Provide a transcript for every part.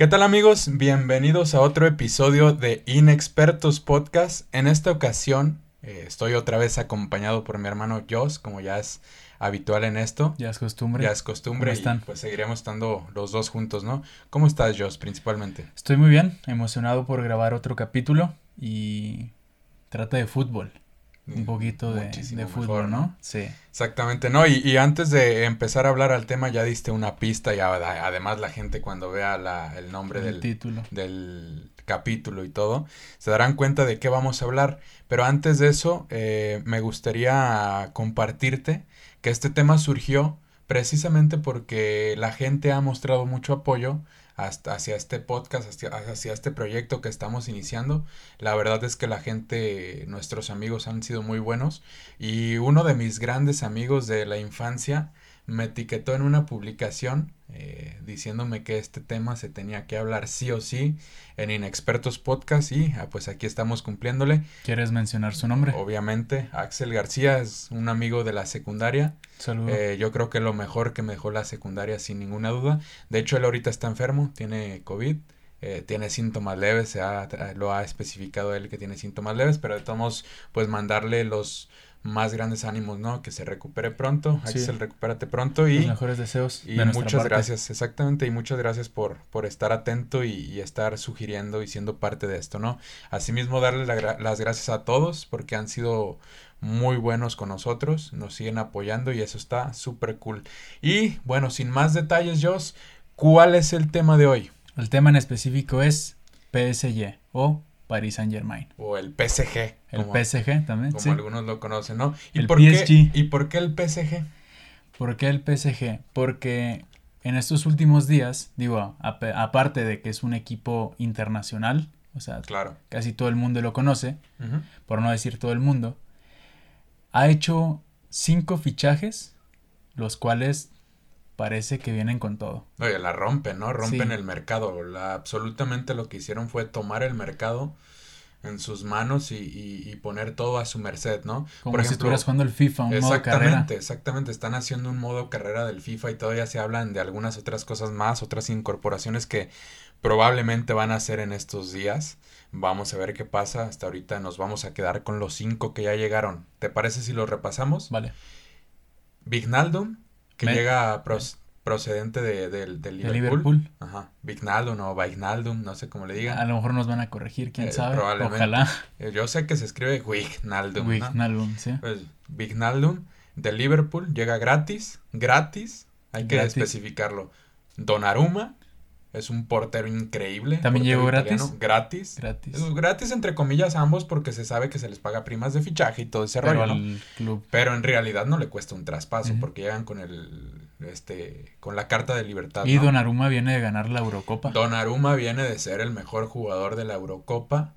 ¿Qué tal amigos? Bienvenidos a otro episodio de Inexpertos Podcast. En esta ocasión eh, estoy otra vez acompañado por mi hermano Joss, como ya es habitual en esto. Ya es costumbre. Ya es costumbre. ¿Cómo están? Y pues seguiremos estando los dos juntos, ¿no? ¿Cómo estás, Joss, principalmente? Estoy muy bien, emocionado por grabar otro capítulo y trata de fútbol. Un poquito de, fútbol, ¿no? ¿no? Sí. Exactamente, ¿no? Y, y antes de empezar a hablar al tema, ya diste una pista y además la gente cuando vea la, el nombre El del, título. del capítulo y todo, se darán cuenta de qué vamos a hablar. Pero antes de eso, eh, me gustaría compartirte que este tema surgió precisamente porque la gente ha mostrado mucho apoyo hasta hacia este podcast, hacia, hacia este proyecto que estamos iniciando. La verdad es que la gente, nuestros amigos han sido muy buenos y uno de mis grandes amigos de la infancia me etiquetó en una publicación eh, diciéndome que este tema se tenía que hablar sí o sí en Inexpertos Podcast y ah, pues aquí estamos cumpliéndole. ¿Quieres mencionar su nombre? Obviamente, Axel García es un amigo de la secundaria. Saludos. Eh, yo creo que lo mejor que me dejó la secundaria sin ninguna duda. De hecho, él ahorita está enfermo, tiene COVID. eh, tiene síntomas leves, se ha- lo ha especificado él que tiene síntomas leves, pero de todos modos, pues mandarle los más grandes ánimos, ¿no? Que se recupere pronto, Sí. Axel, recupérate pronto Los y, mejores deseos y de muchas parte. gracias, exactamente, y muchas gracias por, por estar atento y, y estar sugiriendo y siendo parte de esto, ¿no? Asimismo, darle la las gracias a todos porque han sido muy buenos con nosotros, nos siguen apoyando y eso está súper cool. Y bueno, sin más detalles, Joss, ¿cuál es el tema de hoy? El tema en específico es PSG o Paris Saint Germain. O el PSG, El como, PSG también, como sí. algunos lo conocen, ¿no? ¿Y El por qué, PSG. ¿Y por qué el PSG? ¿Por qué el PSG? Porque en estos últimos días, digo, ap- aparte de que es un equipo internacional, o sea, Claro. casi todo el mundo lo conoce, por no decir todo el mundo, ha hecho cinco fichajes, los cuales parece que vienen con todo. Oye, la rompen, ¿no? Rompen Sí. el mercado. La, absolutamente lo que hicieron fue tomar el mercado en sus manos y, y- y poner todo a su merced, ¿no? Como Por si ejemplo, estuvieras jugando el FIFA, un modo carrera. Exactamente, exactamente. Están haciendo un modo carrera del FIFA y todavía se hablan de algunas otras cosas más, otras incorporaciones que probablemente van a hacer en estos días. Vamos a ver qué pasa. Hasta ahorita nos vamos a quedar con los cinco que ya llegaron. ¿Te parece si los repasamos? Vale. Vignaldum, que Me- llega proc- procedente de, del- del De Liverpool. Liverpool. Ajá. Vignaldum o Vignaldum, no sé cómo le A digan. lo mejor nos van a corregir, quién Eh, sabe. probablemente. Ojalá. Eh, Yo sé que se escribe Vignaldum, ¿no? Wijnaldum, sí. Pues Vignaldum de Liverpool llega gratis, gratis, hay que Gratis. especificarlo. Donnarumma es un portero increíble. ¿También portero llegó gratis? Gratis. Gratis. Es Gratis entre comillas a ambos porque se sabe que se les paga primas de fichaje y todo ese Pero rollo, ¿no? club. Pero en realidad no le cuesta un traspaso porque llegan con el este con la carta de libertad. Y ¿no? Donnarumma viene de ganar la Eurocopa. Donnarumma viene de ser el mejor jugador de la Eurocopa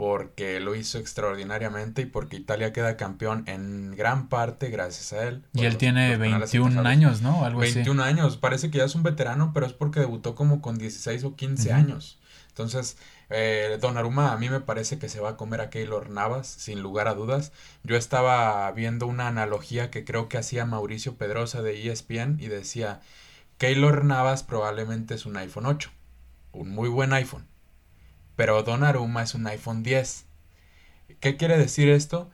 porque lo hizo extraordinariamente y porque Italia queda campeón en gran parte gracias a él. y él los- tiene los penales 21 atajados. años, ¿no? Algo 21 años, parece que ya es un veterano, pero es porque debutó como con 16 o 15 Ujú. años. Entonces, eh, Donnarumma a mí me parece que se va a comer a Keylor Navas, sin lugar a dudas. Yo estaba viendo una analogía que creo que hacía Mauricio Pedrosa de ESPN y decía, Keylor Navas probablemente es un iPhone 8, un muy buen iPhone, pero Donnarumma es un iPhone 10. ¿Qué quiere decir esto?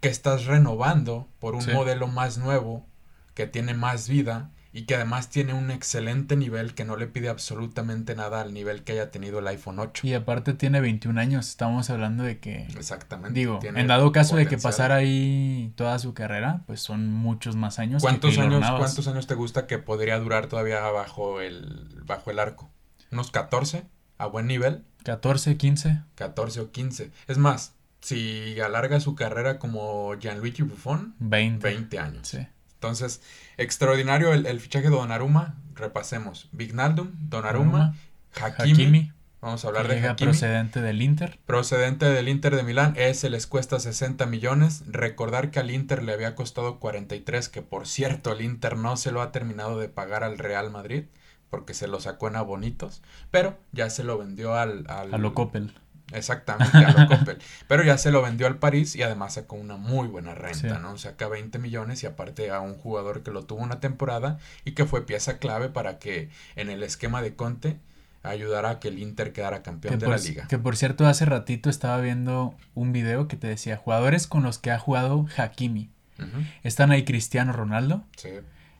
Que estás renovando por un Sí. modelo más nuevo, que tiene más vida y que además tiene un excelente nivel que no le pide absolutamente nada al nivel que haya tenido el iPhone 8. Y aparte tiene 21 años. Estamos hablando de que, Exactamente. digo, en dado caso de que pasara ahí toda su carrera, pues son muchos más años. que ¿Cuántos Keylor años. ¿Cuántos años te gusta que podría durar todavía bajo el, bajo el arco? ¿Unos 14? ¿A buen nivel? 14, 15. 14 o 15. Es más, si alarga su carrera como Gianluigi Buffon, 20. 20 años. Sí. Entonces, extraordinario el, el fichaje de Donnarumma. Repasemos. Vignaldum, Donnarumma, Hakimi. Hakimi, Vamos a hablar de Hakimi. procedente del Inter. Procedente del Inter de Milán, ese les cuesta 60 millones. Recordar que al Inter le había costado 43, que por cierto el Inter no se lo ha terminado de pagar al Real Madrid, porque se lo sacó en abonitos, pero ya se lo vendió al... al A lo Coppel. Exactamente, a lo Coppel. Pero ya se lo vendió al París y además sacó una muy buena renta, Sí. ¿no? Saca 20 millones y aparte a un jugador que lo tuvo una temporada y que fue pieza clave para que en el esquema de Conte ayudará a que el Inter quedara campeón Que de por, la liga. que por cierto, hace ratito estaba viendo un video que te decía jugadores con los que ha jugado Hakimi. Están ahí Cristiano Ronaldo, Sí,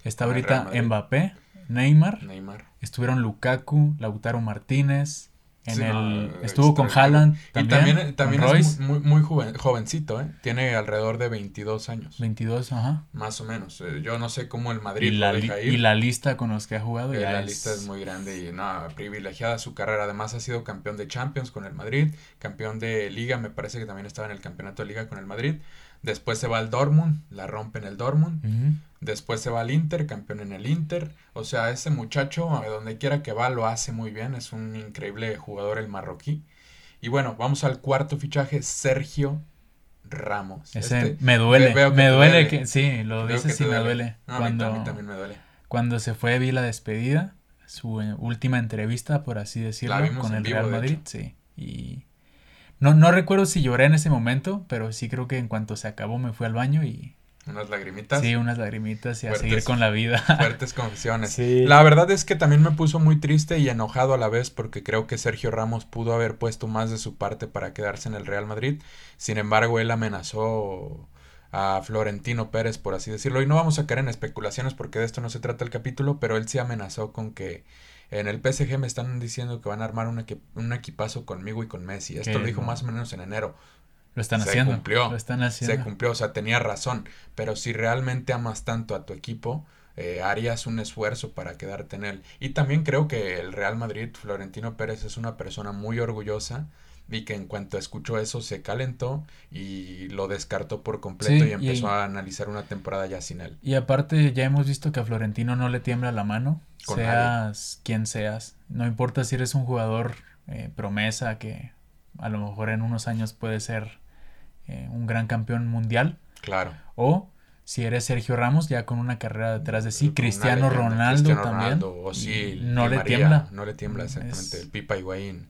está ahorita. Mbappé, Neymar, Neymar. estuvieron Lukaku, Lautaro Martínez, en Sí, el no, estuvo con. Haaland Y también, también, también es muy, muy joven- jovencito, ¿eh? Tiene alrededor de 22 años, 22, ajá. más o menos. Eh, Yo no sé cómo el Y Madrid la, lo li- deja y la lista con los que ha jugado Eh, ya la es, lista es muy grande y no, privilegiada su carrera. Además ha sido campeón de Champions con el Madrid, campeón de Liga, me parece que también estaba en el campeonato de Liga con el Madrid. Después se va al Dortmund, la rompe en el Dortmund. Después se va al Inter, campeón en el Inter. O sea, ese muchacho, a donde quiera que va, lo hace muy bien. Es un increíble jugador el marroquí. Y bueno, vamos al cuarto fichaje, Sergio Ramos. Ese Este, me duele, que me duele duele. que sí, lo dices y me duele. No, a mí Cuando, también, también me duele. cuando se fue vi la despedida, su última entrevista, por así decirlo, con el vivo, Real Madrid, sí. Y no, no recuerdo si lloré en ese momento, pero sí creo que en cuanto se acabó me fui al baño y Unas lagrimitas. sí, unas lagrimitas y a seguir con la vida. Fuertes confesiones. Sí. La verdad es que también me puso muy triste y enojado a la vez porque creo que Sergio Ramos pudo haber puesto más de su parte para quedarse en el Real Madrid. Sin embargo, él amenazó a Florentino Pérez, por así decirlo. Y no vamos a caer en especulaciones porque de esto no se trata el capítulo, pero él sí amenazó con que en el PSG me están diciendo que van a armar un, un equipazo conmigo y con Messi. Esto lo dijo más o menos en enero. Lo están Se haciendo. cumplió. Lo están haciendo. Se cumplió, o sea, tenía razón. Pero si realmente amas tanto a tu equipo, eh, harías un esfuerzo para quedarte en él. Y también creo que el Real Madrid, Florentino Pérez, es una persona muy orgullosa y que en cuanto escuchó eso se calentó y lo descartó por completo Sí, y empezó y- a analizar una temporada ya sin él. Y aparte ya hemos visto que a Florentino no le tiembla la mano, Con seas quien seas. No importa si eres un jugador eh, promesa que a lo mejor en unos años puede ser eh, un gran campeón mundial Claro. o si eres Sergio Ramos ya con una carrera detrás de sí, Cristiano leyenda, Ronaldo Cristiano también. Ronaldo, o sí, no le María, tiembla. No le tiembla, exactamente. Es- El Pipa Higuaín.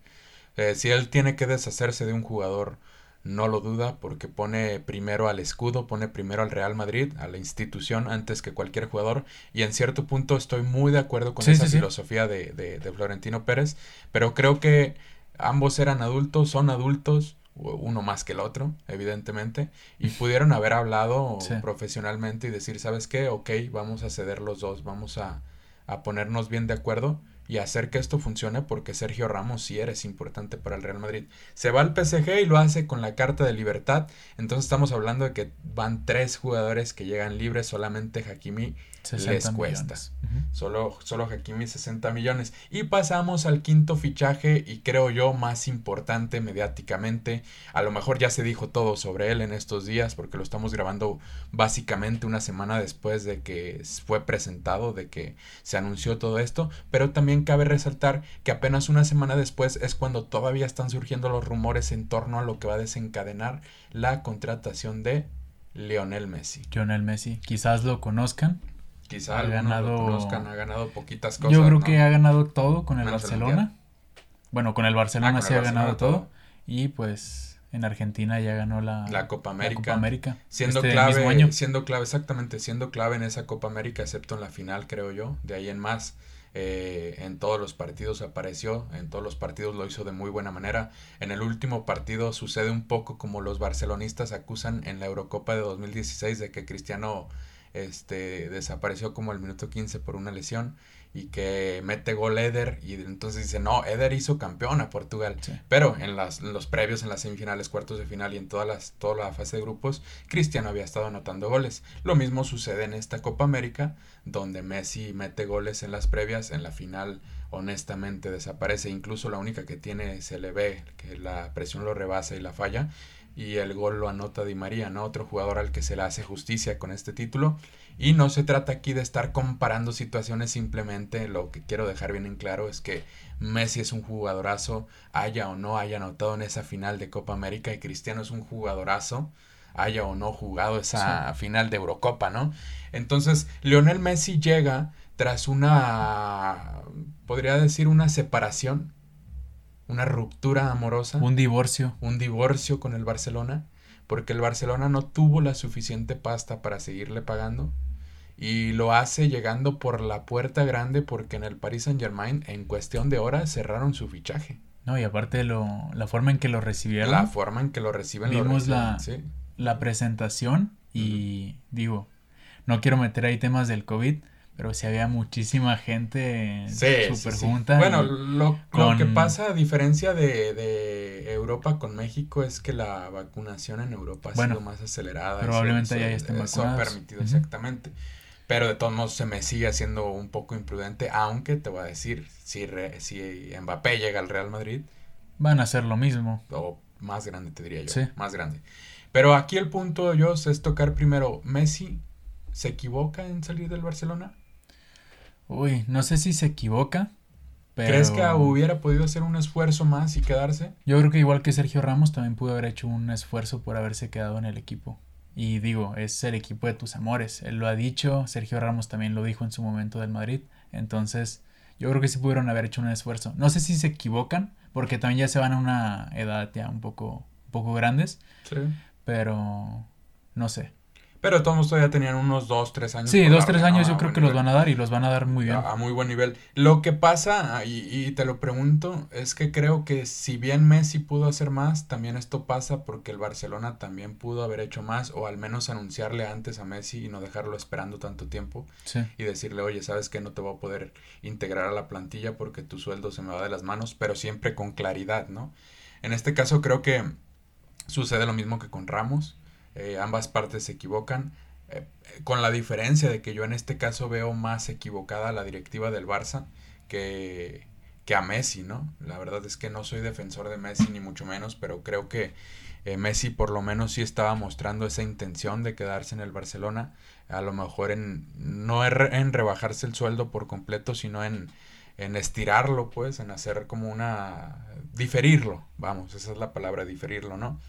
Eh, si él tiene que deshacerse de un jugador, no lo duda, porque pone primero al escudo, pone primero al Real Madrid, a la institución, antes que cualquier jugador. Y en cierto punto estoy muy de acuerdo con Sí, esa sí, sí. filosofía de, de, de Florentino Pérez, pero creo que ambos eran adultos, son adultos, uno más que el otro, evidentemente, y pudieron haber hablado profesionalmente y decir, ¿sabes qué? Ok, vamos a ceder los dos, vamos a, a ponernos bien de acuerdo y hacer que esto funcione porque Sergio Ramos sí eres importante para el Real Madrid. Se va al PSG y lo hace con la carta de libertad, entonces estamos hablando de que van tres jugadores que llegan libres, solamente Hakimi 60 les cuesta. Solo, solo Hakimi 60 millones. Y pasamos al quinto fichaje y creo yo más importante mediáticamente. A lo mejor ya se dijo todo sobre él en estos días porque lo estamos grabando básicamente una semana después de que fue presentado, de que se anunció todo esto. Pero también cabe resaltar que apenas una semana después es cuando todavía están surgiendo los rumores en torno a lo que va a desencadenar la contratación de Lionel Messi. Lionel Messi, quizás lo conozcan. Quizá Ha ganado- lo conozcan, ha ganado poquitas cosas. Yo creo ¿no? que ha ganado todo con el Menos el Barcelona. Bueno, con el Barcelona Ah, con sí el ha ganado todo. Y pues en Argentina ya ganó la, La Copa la América. Copa América. Siendo este mismo clave, año. siendo clave, exactamente, siendo clave en esa Copa América, excepto en la final, creo yo. De ahí en más, eh, en todos los partidos apareció, en todos los partidos lo hizo de muy buena manera. En el último partido sucede un poco como los barcelonistas acusan en la Eurocopa de 2016 de que Cristiano este, desapareció como al minuto 15 por una lesión y que mete gol Eder y entonces dice, no, Eder hizo campeón a Portugal. Sí. Pero en, las, en los previos, en las semifinales, cuartos de final y en todas las, toda la fase de grupos, Cristiano había estado anotando goles. Lo mismo sucede en esta Copa América, donde Messi mete goles en las previas, en la final honestamente desaparece. Incluso la única que tiene se le ve que la presión lo rebasa y la falla. Y el gol lo anota Di María, ¿no? Otro jugador al que se le hace justicia con este título. Y no se trata aquí de estar comparando situaciones, simplemente lo que quiero dejar bien en claro es que Messi es un jugadorazo, haya o no haya anotado en esa final de Copa América, y Cristiano es un jugadorazo, haya o no jugado esa final de Eurocopa, ¿no? Entonces, Lionel Messi llega tras una, podría decir, una separación, una ruptura amorosa Un divorcio. un divorcio con el Barcelona porque el Barcelona no tuvo la suficiente pasta para seguirle pagando y lo hace llegando por la puerta grande porque en el Paris Saint Germain en cuestión de horas cerraron su fichaje. No, y aparte lo, la forma en que lo recibieron. La forma en que lo reciben. Vimos lo la, la presentación y digo, no quiero meter ahí temas del COVID, pero sí había muchísima gente súper junta. Bueno, lo, que pasa a diferencia de, de, Europa con México es que la vacunación en Europa ha sido más acelerada. Probablemente ya estén. Eso ha permitido, exactamente. Pero de todos modos se me sigue haciendo un poco imprudente, aunque te voy a decir, si, si Mbappé llega al Real Madrid... Van a hacer lo mismo. O más grande, te diría yo. Sí. Más grande. Pero aquí el punto, yo es tocar primero, ¿Messi se equivoca en salir del Barcelona? Uy, no sé si se equivoca. Pero... ¿Crees que hubiera podido hacer un esfuerzo más y quedarse? Yo creo que igual que Sergio Ramos también pudo haber hecho un esfuerzo por haberse quedado en el equipo. Y digo, es el equipo de tus amores. Él lo ha dicho, Sergio Ramos también lo dijo en su momento del Madrid. Entonces, yo creo que sí pudieron haber hecho un esfuerzo. No sé si se equivocan, porque también ya se van a una edad ya un poco, un poco grandes. Sí. Pero, no sé. Pero todos todavía tenían unos 2, 3 años. Sí, 2, 3 años yo creo que los van a dar y los van a dar muy bien. A, muy buen nivel. Lo que pasa, y, y, te lo pregunto, es que creo que si bien Messi pudo hacer más, también esto pasa porque el Barcelona también pudo haber hecho más o al menos anunciarle antes a Messi y no dejarlo esperando tanto tiempo. Sí. Y decirle, oye, sabes que no te voy a poder integrar a la plantilla porque tu sueldo se me va de las manos, pero siempre con claridad, ¿no? En este caso creo que sucede lo mismo que con Ramos eh, ambas partes se equivocan, eh, con la diferencia de que yo en este caso veo más equivocada la directiva del Barça que, que a Messi, ¿no? La verdad es que no soy defensor de Messi ni mucho menos, pero creo que eh, Messi por lo menos sí estaba mostrando esa intención de quedarse en el Barcelona, a lo mejor en no en rebajarse el sueldo por completo, sino en, en estirarlo, pues, en hacer como una... diferirlo, vamos, esa es la palabra, diferirlo, ¿no?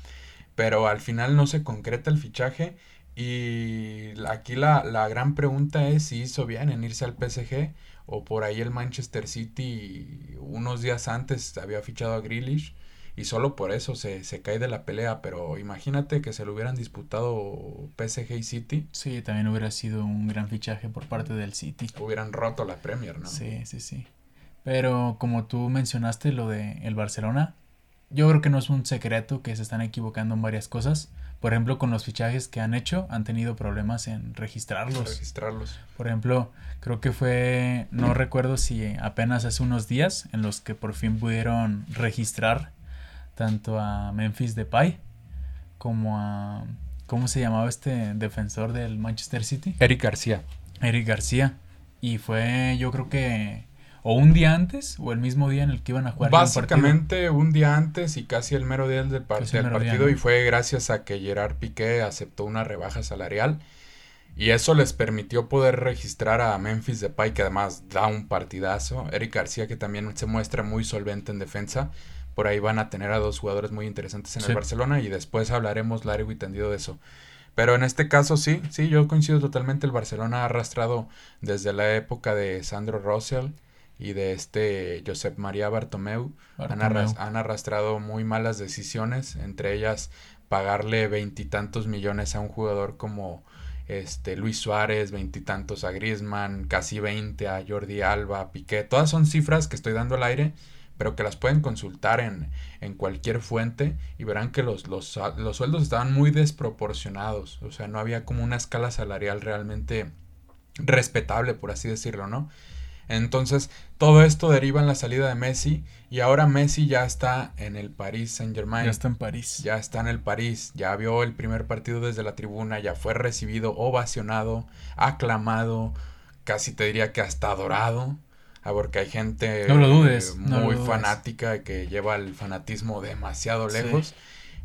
Pero al final no se concreta el fichaje y aquí la, la, gran pregunta es si hizo bien en irse al PSG o por ahí el Manchester City unos días antes había fichado a Grealish y solo por eso se, se cae de la pelea, pero imagínate que se lo hubieran disputado PSG y City. Sí, también hubiera sido un gran fichaje por parte del City. Hubieran roto la Premier, ¿no? Sí, sí, sí. Pero como tú mencionaste lo de el Barcelona, yo creo que no es un secreto que se están equivocando en varias cosas. Por ejemplo, con los fichajes que han hecho, han tenido problemas en registrarlos. Registrarlos. Por ejemplo, creo que fue, no recuerdo si apenas hace unos días, en los que por fin pudieron registrar tanto a Memphis Depay como a, ¿cómo se llamaba este defensor del Manchester City? Eric García. Eric García. Y fue, yo creo que o un día antes o el mismo día en el que iban a jugar. Básicamente un, día antes y casi el mero día del, partido y fue gracias a que Gerard Piqué aceptó una rebaja salarial y eso les permitió poder registrar a Memphis Depay que además da un partidazo, Eric García que también se muestra muy solvente en defensa. Por ahí van a tener a dos jugadores muy interesantes en el Barcelona y después hablaremos largo y tendido de eso. Pero en este caso sí, sí, yo coincido totalmente. El Barcelona ha arrastrado desde la época de Sandro Russell, y de este Josep María Bartomeu, Han, arrastrado muy malas decisiones, entre ellas pagarle veintitantos millones a un jugador como este Luis Suárez, veintitantos a Griezmann, casi veinte a Jordi Alba, Piqué, todas son cifras que estoy dando al aire, pero que las pueden consultar en, en cualquier fuente y verán que los, los, los sueldos estaban muy desproporcionados, o sea, no había como una escala salarial realmente respetable, por así decirlo, ¿no? Entonces, todo esto deriva en la salida de Messi y ahora Messi ya está en el Paris Saint-Germain. Ya está en París. Ya está en el París, ya vio el primer partido desde la tribuna, ya fue recibido, ovacionado, aclamado, casi te diría que hasta adorado. Ah, porque hay gente muy fanática que lleva el fanatismo demasiado lejos.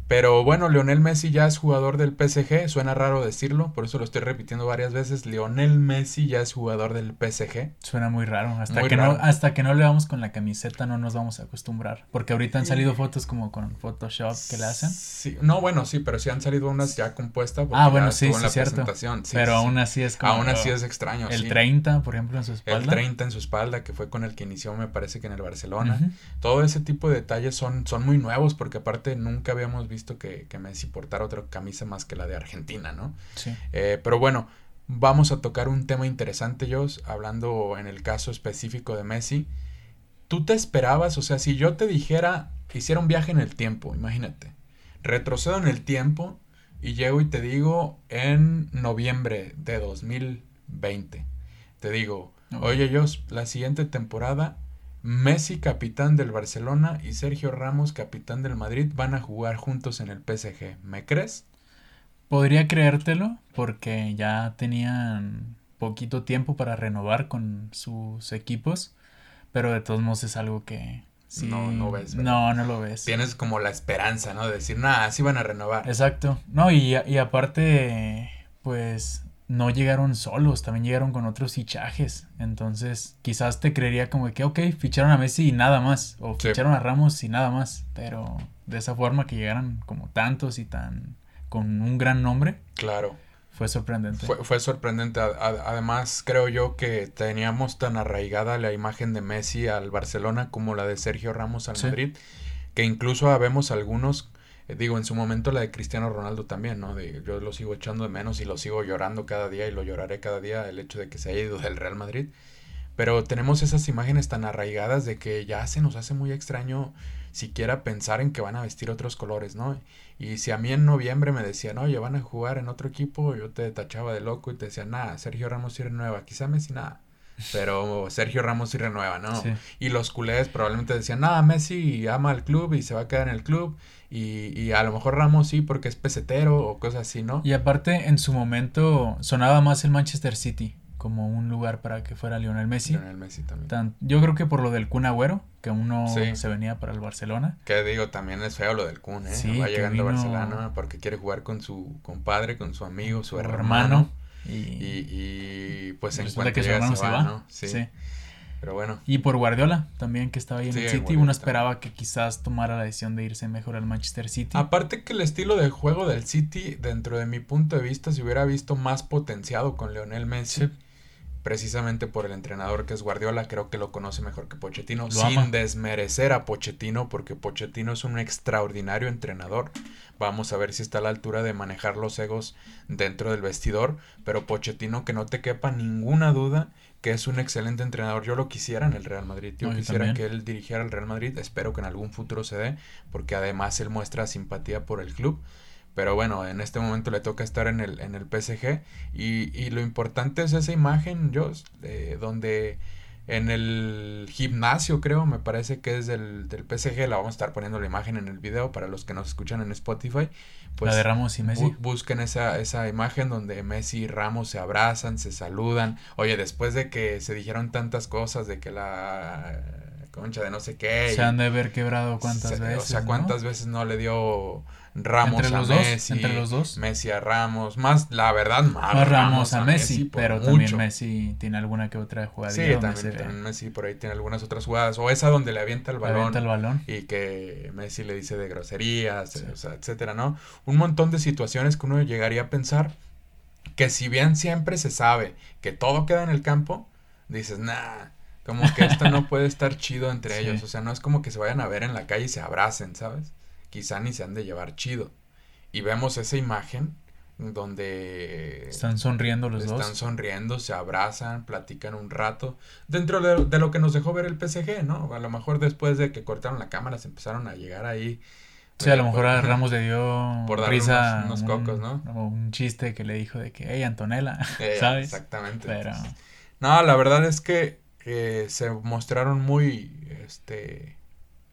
Pero bueno, Lionel Messi ya es jugador del PSG, suena raro decirlo, por eso lo estoy repitiendo varias veces. Lionel Messi ya es jugador del PSG. Suena muy raro, hasta que no hasta que no le vamos con la camiseta no nos vamos a acostumbrar, porque ahorita han salido fotos como con Photoshop que le hacen. Sí, no, bueno, sí, pero sí han salido unas ya compuestas Ah, bueno, sí, sí, cierto. pero aún así es como Aún así es extraño, El 30, por ejemplo, en su espalda. El 30 en su espalda, que fue con el que inició, me parece que en el Barcelona. Todo ese tipo de detalles son son muy nuevos porque aparte nunca habíamos visto visto que, que Messi portara otra camisa más que la de Argentina, ¿no? Sí. Eh, pero bueno, vamos a tocar un tema interesante, Jos, hablando en el caso específico de Messi. ¿Tú te esperabas, o sea, si yo te dijera, hiciera un viaje en el tiempo, imagínate, retrocedo en el tiempo y llego y te digo en noviembre de 2020, te digo, oye Jos, la siguiente temporada Messi, capitán del Barcelona, y Sergio Ramos, capitán del Madrid, van a jugar juntos en el PSG. ¿Me crees? Podría creértelo porque ya tenían poquito tiempo para renovar con sus equipos, pero de todos modos es algo que sí, no, no ves. No, no lo ves. Tienes como la esperanza, ¿no? De decir, nada, así van a renovar. Exacto. No, y, y aparte, pues no llegaron solos, también llegaron con otros fichajes. Entonces, quizás te creería como que, ok, ficharon a Messi y nada más. O ficharon a Ramos y nada más. Pero de esa forma que llegaran como tantos y tan. con un gran nombre. Claro. Fue sorprendente. Fue, sorprendente. además, creo yo que teníamos tan arraigada la imagen de Messi al Barcelona como la de Sergio Ramos al Madrid. Que incluso vemos algunos digo, en su momento la de Cristiano Ronaldo también, ¿no? Yo lo sigo echando de menos y lo sigo llorando cada día y lo lloraré cada día el hecho de que se haya ido del Real Madrid. Pero tenemos esas imágenes tan arraigadas de que ya se nos hace muy extraño siquiera pensar en que van a vestir otros colores, ¿no? Y si a mí en noviembre me decían, oye, van a jugar en otro equipo, yo te tachaba de loco y te decía, nada, Sergio Ramos y renueva, quizá Messi nada. Pero Sergio Ramos y renueva, ¿no? Y los culés probablemente decían, nada, Messi ama al club y se va a quedar en el club. Y, y, a lo mejor Ramos sí porque es pesetero o cosas así, ¿no? Y aparte, en su momento sonaba más el Manchester City como un lugar para que fuera Lionel Messi. Lionel Messi también. yo creo que por lo del Kun Agüero, que uno se venía para el Barcelona. Que digo, también es feo lo del Kun, ¿eh? Sí, va llegando a Barcelona porque quiere jugar con su compadre, con su amigo, su, hermano. Y, y, pues en cuanto que se va, ¿no? sí. Pero bueno. Y por Guardiola también, que estaba ahí en el City. Uno esperaba que quizás tomara la decisión de irse mejor al Manchester City. Aparte que el estilo de juego del City, dentro de mi punto de vista, se hubiera visto más potenciado con Leonel Messi precisamente por el entrenador que es Guardiola, creo que lo conoce mejor que Pochettino, sin desmerecer a Pochettino, porque Pochettino es un extraordinario entrenador. Vamos a ver si está a la altura de manejar los egos dentro del vestidor, pero Pochettino que no te quepa ninguna duda que es un excelente entrenador. Yo lo quisiera en el Real Madrid. Yo quisiera que él dirigiera el Real Madrid. Espero que en algún futuro se dé, porque además él muestra simpatía por el club. Pero bueno, en este momento le toca estar en el, en el PSG. Y, y lo importante es esa imagen, yo, donde en el gimnasio, creo, me parece que es del, del PSG. La vamos a estar poniendo la imagen en el video para los que nos escuchan en Spotify. Pues, la de Ramos y Messi. busquen esa, esa imagen donde Messi y Ramos se abrazan, se saludan. Oye, después de que se dijeron tantas cosas, de que la concha de no sé qué. Se han de haber quebrado cuántas veces. O sea, cuántas veces no le dio Ramos a Messi. entre los dos. Messi a Ramos. Más, la verdad, más, Ramos, a, Messi. pero también Messi tiene alguna que otra jugada. Sí, también, Messi por ahí tiene algunas otras jugadas. O esa donde le avienta el balón. Avienta el balón. Y que Messi le dice de groserías, o sea, etcétera, ¿no? Un montón de situaciones que uno llegaría a pensar que si bien siempre se sabe que todo queda en el campo, dices, nah, como que esto no puede estar chido entre ellos. O sea, no es como que se vayan a ver en la calle y se abracen, ¿sabes? Quizá ni se han de llevar chido. Y vemos esa imagen donde están sonriendo los dos. Están sonriendo, se abrazan, platican un rato. Dentro de, lo que nos dejó ver el PSG, ¿no? A lo mejor después de que cortaron la cámara se empezaron a llegar ahí. Sí, a lo mejor a Ramos le dio por risa unos, cocos, ¿no? un chiste que le dijo de que, hey, Antonella, eh, ¿sabes? Exactamente. Pero... No, la verdad es que se mostraron muy, este,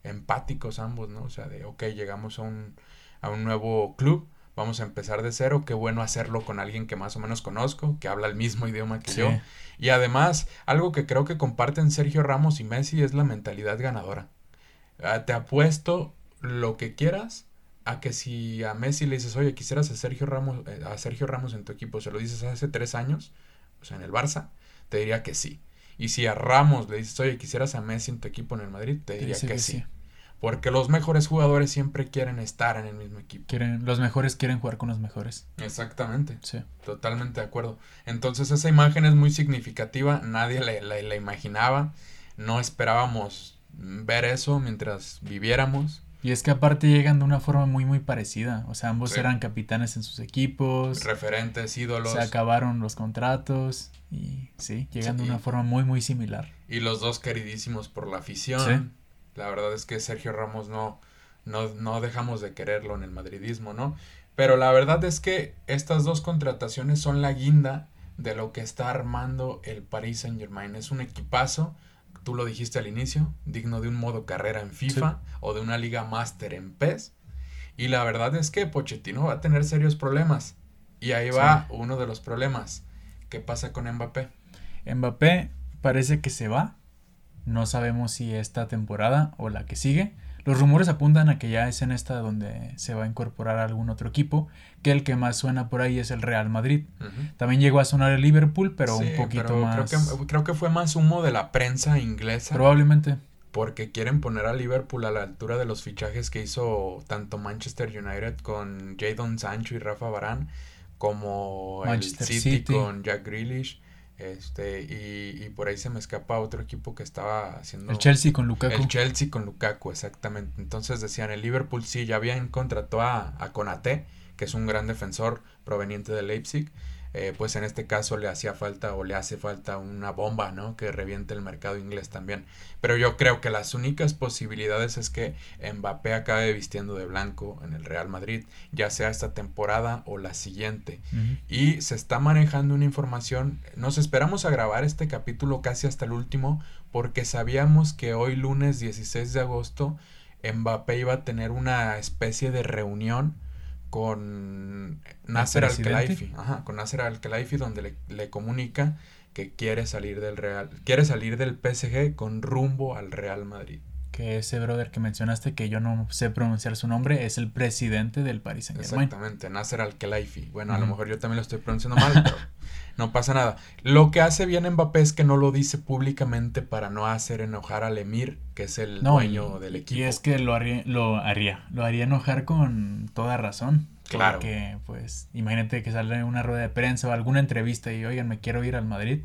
empáticos ambos, ¿no? O sea, de, ok, llegamos a un, a un nuevo club, vamos a empezar de cero, qué bueno hacerlo con alguien que más o menos conozco, que habla el mismo idioma que yo. Y además, algo que creo que comparten Sergio Ramos y Messi es la mentalidad ganadora. Ah, te apuesto lo que quieras a que si a Messi le dices, oye, quisieras a Sergio Ramos, eh, a Sergio Ramos en tu equipo, se lo dices hace tres años, o sea, en el Barça, te diría que sí. Y si a Ramos le dices, oye, quisieras a Messi en tu equipo en el Madrid, te diría que, sí. Porque los mejores jugadores siempre quieren estar en el mismo equipo. Quieren, los mejores quieren jugar con los mejores. Exactamente. Sí. Totalmente de acuerdo. Entonces esa imagen es muy significativa. Nadie la, imaginaba. No esperábamos ver eso mientras viviéramos. Y es que aparte llegan de una forma muy muy parecida, o sea, ambos eran capitanes en sus equipos, referentes, ídolos. Se acabaron los contratos y sí, llegan de una forma muy muy similar. Y los dos queridísimos por la afición. La verdad es que Sergio Ramos no, no, no dejamos de quererlo en el madridismo, ¿no? Pero la verdad es que estas dos contrataciones son la guinda de lo que está armando el Paris Saint Germain. Es un equipazo, tú lo dijiste al inicio, digno de un modo carrera en FIFA o de una liga máster en PES. Y la verdad es que Pochettino va a tener serios problemas. Y ahí va uno de los problemas. ¿Qué pasa con Mbappé? Mbappé parece que se va. No sabemos si esta temporada o la que sigue. Los rumores apuntan a que ya es en esta donde se va a incorporar algún otro equipo, que el que más suena por ahí es el Real Madrid. También llegó a sonar el Liverpool, pero un poquito más. Creo que, creo que fue más humo de la prensa inglesa. Probablemente. Porque quieren poner a Liverpool a la altura de los fichajes que hizo tanto Manchester United con Jadon Sancho y Rafa Barán, como Manchester el City, con Jack Grealish. Este, y, y, por ahí se me escapa otro equipo que estaba haciendo. El Chelsea con Lukaku. El Chelsea con Lukaku, exactamente. Entonces decían, el Liverpool sí, ya habían contratado a, a Conate, que es un gran defensor proveniente de Leipzig. Eh, pues en este caso le hacía falta o le hace falta una bomba, ¿no? Que reviente el mercado inglés también. Pero yo creo que las únicas posibilidades es que Mbappé acabe vistiendo de blanco en el Real Madrid, ya sea esta temporada o la siguiente. Y se está manejando una información, nos esperamos a grabar este capítulo casi hasta el último, porque sabíamos que hoy lunes 16 de agosto Mbappé iba a tener una especie de reunión con Nasser Al-Khelaifi, con Nasser Al-Khelaifi donde le, comunica que quiere salir del Real, quiere salir del PSG con rumbo al Real Madrid. Que ese brother que mencionaste que yo no sé pronunciar su nombre es el presidente del Paris Saint-Germain. Exactamente, Nasser Al-Khelaifi. Bueno, a lo mejor yo también lo estoy pronunciando mal, pero no pasa nada. Lo que hace bien Mbappé es que no lo dice públicamente para no hacer enojar al Emir, que es el dueño del equipo. Y es que lo haría, lo haría, lo haría enojar con toda razón. Claro. Porque, pues, imagínate que sale una rueda de prensa o alguna entrevista y, oigan, me quiero ir al Madrid.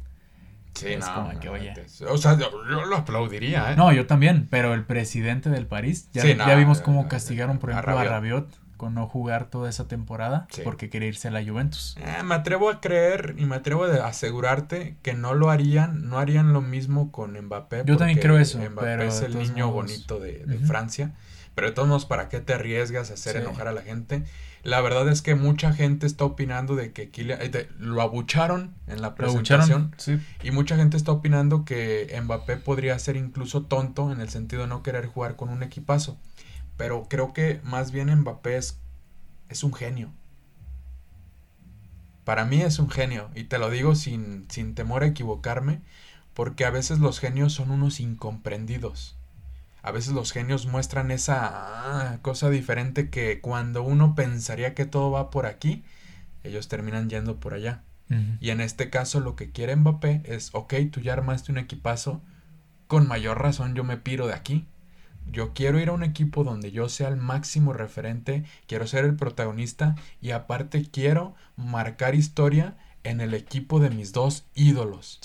Sí, no, como que, oye. O sea, yo, lo aplaudiría, ¿eh? No, yo también, pero el presidente del París, ya, ya vimos cómo castigaron, por ejemplo, a Rabiot con no jugar toda esa temporada porque quería irse a la Juventus. Eh, me atrevo a creer y me atrevo a asegurarte que no lo harían, no harían lo mismo con Mbappé. Yo también creo eso. Mbappé es el niño bonito de, Francia. Pero de todos modos, ¿para qué te arriesgas a hacer enojar a la gente? La verdad es que mucha gente está opinando de que eh, lo abucharon en la presentación. Y mucha gente está opinando que Mbappé podría ser incluso tonto en el sentido de no querer jugar con un equipazo. Pero creo que más bien Mbappé es, un genio. Para mí es un genio. Y te lo digo sin, sin temor a equivocarme. Porque a veces los genios son unos incomprendidos. A veces los genios muestran esa ah, cosa diferente que cuando uno pensaría que todo va por aquí, ellos terminan yendo por allá. Y en este caso lo que quiere Mbappé es, ok, tú ya armaste un equipazo, con mayor razón yo me piro de aquí. Yo quiero ir a un equipo donde yo sea el máximo referente, quiero ser el protagonista y aparte quiero marcar historia en el equipo de mis dos ídolos.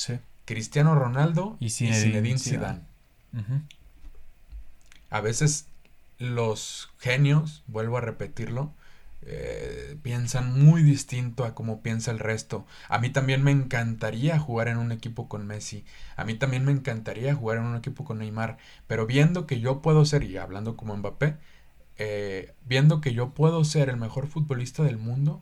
Cristiano Ronaldo y Zinedine, Zidane. A veces los genios, vuelvo a repetirlo, eh, piensan muy distinto a como piensa el resto. A mí también me encantaría jugar en un equipo con Messi. A mí también me encantaría jugar en un equipo con Neymar. Pero viendo que yo puedo ser, y hablando como Mbappé, eh, viendo que yo puedo ser el mejor futbolista del mundo,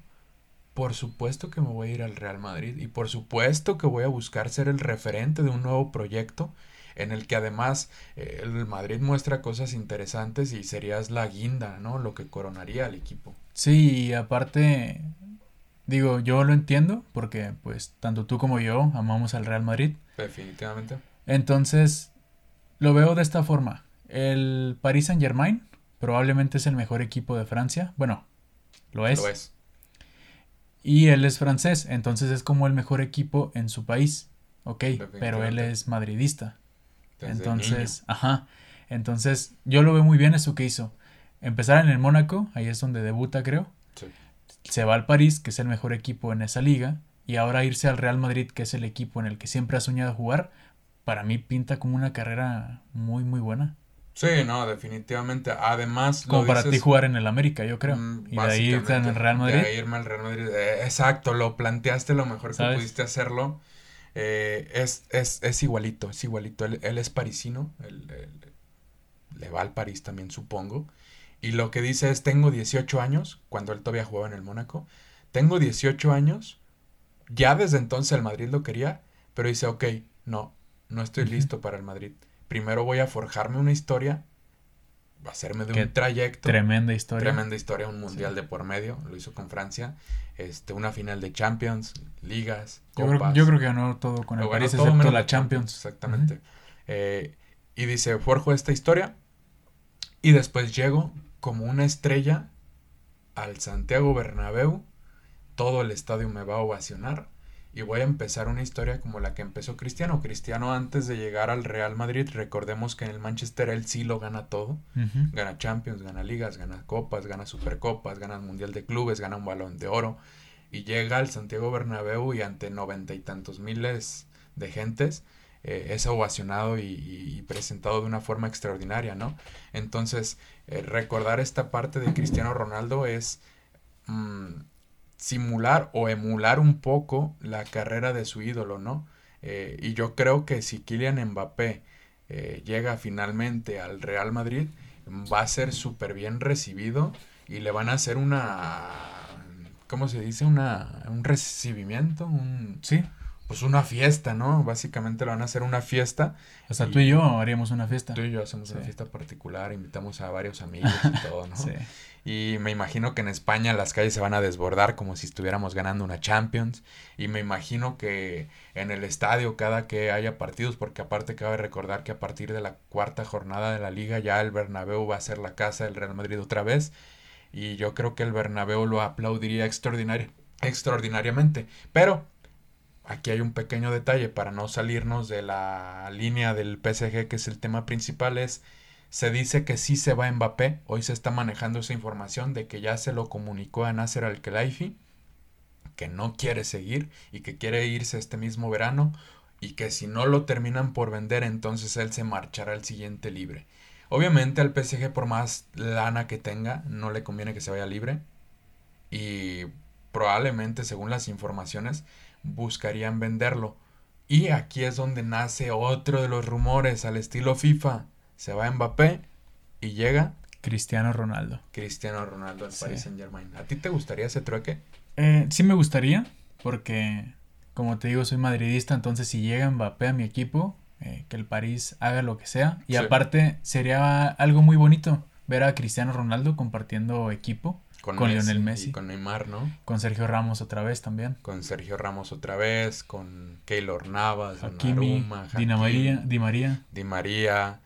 por supuesto que me voy a ir al Real Madrid. Y por supuesto que voy a buscar ser el referente de un nuevo proyecto en el que además eh, el Madrid muestra cosas interesantes y serías la guinda, ¿no? Lo que coronaría al equipo. Sí, y aparte, digo, yo lo entiendo porque pues tanto tú como yo amamos al Real Madrid. Definitivamente. Entonces, lo veo de esta forma. El Paris Saint Germain probablemente es el mejor equipo de Francia. Bueno, lo es. Lo es. Y él es francés, entonces es como el mejor equipo en su país. Ok, pero él es madridista. Entonces, ajá. Entonces, yo lo veo muy bien eso que hizo. Empezar en el Mónaco, ahí es donde debuta, creo. Se va al París, que es el mejor equipo en esa liga, y ahora irse al Real Madrid, que es el equipo en el que siempre ha soñado jugar, para mí pinta como una carrera muy, muy buena. Sí, no, definitivamente. Además, como para ti jugar en el América, yo creo. Mm, y de ahí irte en el Real Madrid. De ahí irme al Real Madrid. Eh, exacto, lo planteaste lo mejor que pudiste hacerlo. Eh, es, es, es, igualito, es igualito. Él, él es parisino, él, le va al París también, supongo. Y lo que dice es, tengo 18 años, cuando él todavía jugaba en el Mónaco. Tengo 18 años, ya desde entonces el Madrid lo quería, pero dice, ok, no, no estoy listo para el Madrid. Primero voy a forjarme una historia, hacerme de un trayecto. Tremenda historia. Tremenda historia, un mundial de por medio, lo hizo con Francia, este, una final de Champions, ligas, yo Creo, yo creo que ganó todo con el París, excepto la Champions. Exactamente. Eh, y dice, forjo esta historia y después llego como una estrella al Santiago Bernabéu, todo el estadio me va a ovacionar y voy a empezar una historia como la que empezó Cristiano. Cristiano antes de llegar al Real Madrid, recordemos que en el Manchester él sí lo gana todo. Gana Champions, gana ligas, gana copas, gana supercopas, gana el Mundial de Clubes, gana un balón de oro. Y llega al Santiago Bernabéu y ante noventa y tantos miles de gentes eh, es ovacionado y, presentado de una forma extraordinaria, ¿no? Entonces, eh, recordar esta parte de Cristiano Ronaldo es... Mm, simular o emular un poco la carrera de su ídolo, ¿no? Eh, y yo creo que si Kylian Mbappé eh, llega finalmente al Real Madrid, va a ser súper bien recibido y le van a hacer una, ¿cómo se dice? Una, un recibimiento, un... Sí pues una fiesta, ¿no? Básicamente lo van a hacer una fiesta. O sea, tú y yo haríamos una fiesta. Tú y yo hacemos una fiesta particular, invitamos a varios amigos y todo, ¿no? sí. Y me imagino que en España las calles se van a desbordar como si estuviéramos ganando una Champions. Y me imagino que en el estadio cada que haya partidos, porque aparte cabe recordar que a partir de la cuarta jornada de la liga ya el Bernabéu va a ser la casa del Real Madrid otra vez. Y yo creo que el Bernabéu lo aplaudiría extraordinariamente. Pero aquí hay un pequeño detalle para no salirnos de la línea del PSG, que es el tema principal, es se dice que sí se va Mbappé, hoy se está manejando esa información de que ya se lo comunicó a Nasser Al-Khelaifi, que no quiere seguir y que quiere irse este mismo verano y que si no lo terminan por vender entonces él se marchará al siguiente libre. Obviamente al PSG por más lana que tenga no le conviene que se vaya libre y probablemente según las informaciones buscarían venderlo. Y aquí es donde nace otro de los rumores al estilo FIFA. Se va Mbappé y llega Cristiano Ronaldo. Cristiano Ronaldo al Paris Saint Germain. ¿A ti te gustaría ese trueque? Eh, sí me gustaría, porque como te digo, soy madridista, entonces si llega Mbappé a mi equipo, eh, que el París haga lo que sea. Y aparte sería algo muy bonito ver a Cristiano Ronaldo compartiendo equipo con, Lionel Messi. con Neymar, ¿no? Con Sergio Ramos otra vez también. Con Sergio Ramos otra vez, con Keylor Navas, Hakimi, Di María, Di María. Di María.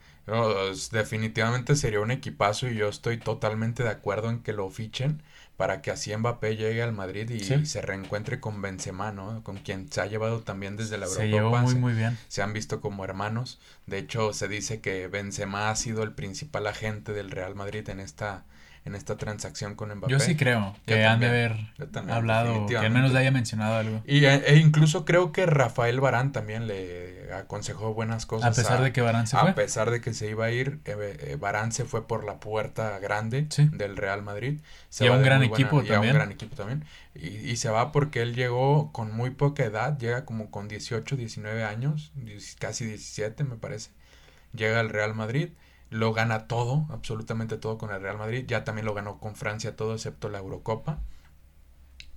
definitivamente sería un equipazo y yo estoy totalmente de acuerdo en que lo fichen para que así Mbappé llegue al Madrid y, se reencuentre con Benzema, ¿no? Con quien se ha llevado también desde la Eurocopa. Se llevó muy, muy bien. Se han visto como hermanos. De hecho, se dice que Benzema ha sido el principal agente del Real Madrid en esta en esta transacción con Mbappé. Yo sí creo que han de haber hablado, que al menos le haya mencionado algo. Y, e, e incluso creo que Rafael Barán también le aconsejó buenas cosas. A pesar de que Barán se fue. A pesar de que se iba a ir, eh, eh, Barán se fue por la puerta grande del Real Madrid. Se y a un gran equipo también. Y a un gran equipo también. Y, y, se va porque él llegó con muy poca edad, llega como con 18, 19 años, casi 17 me parece. Llega al Real Madrid lo gana todo, absolutamente todo con el Real Madrid. Ya también lo ganó con Francia todo, excepto la Eurocopa.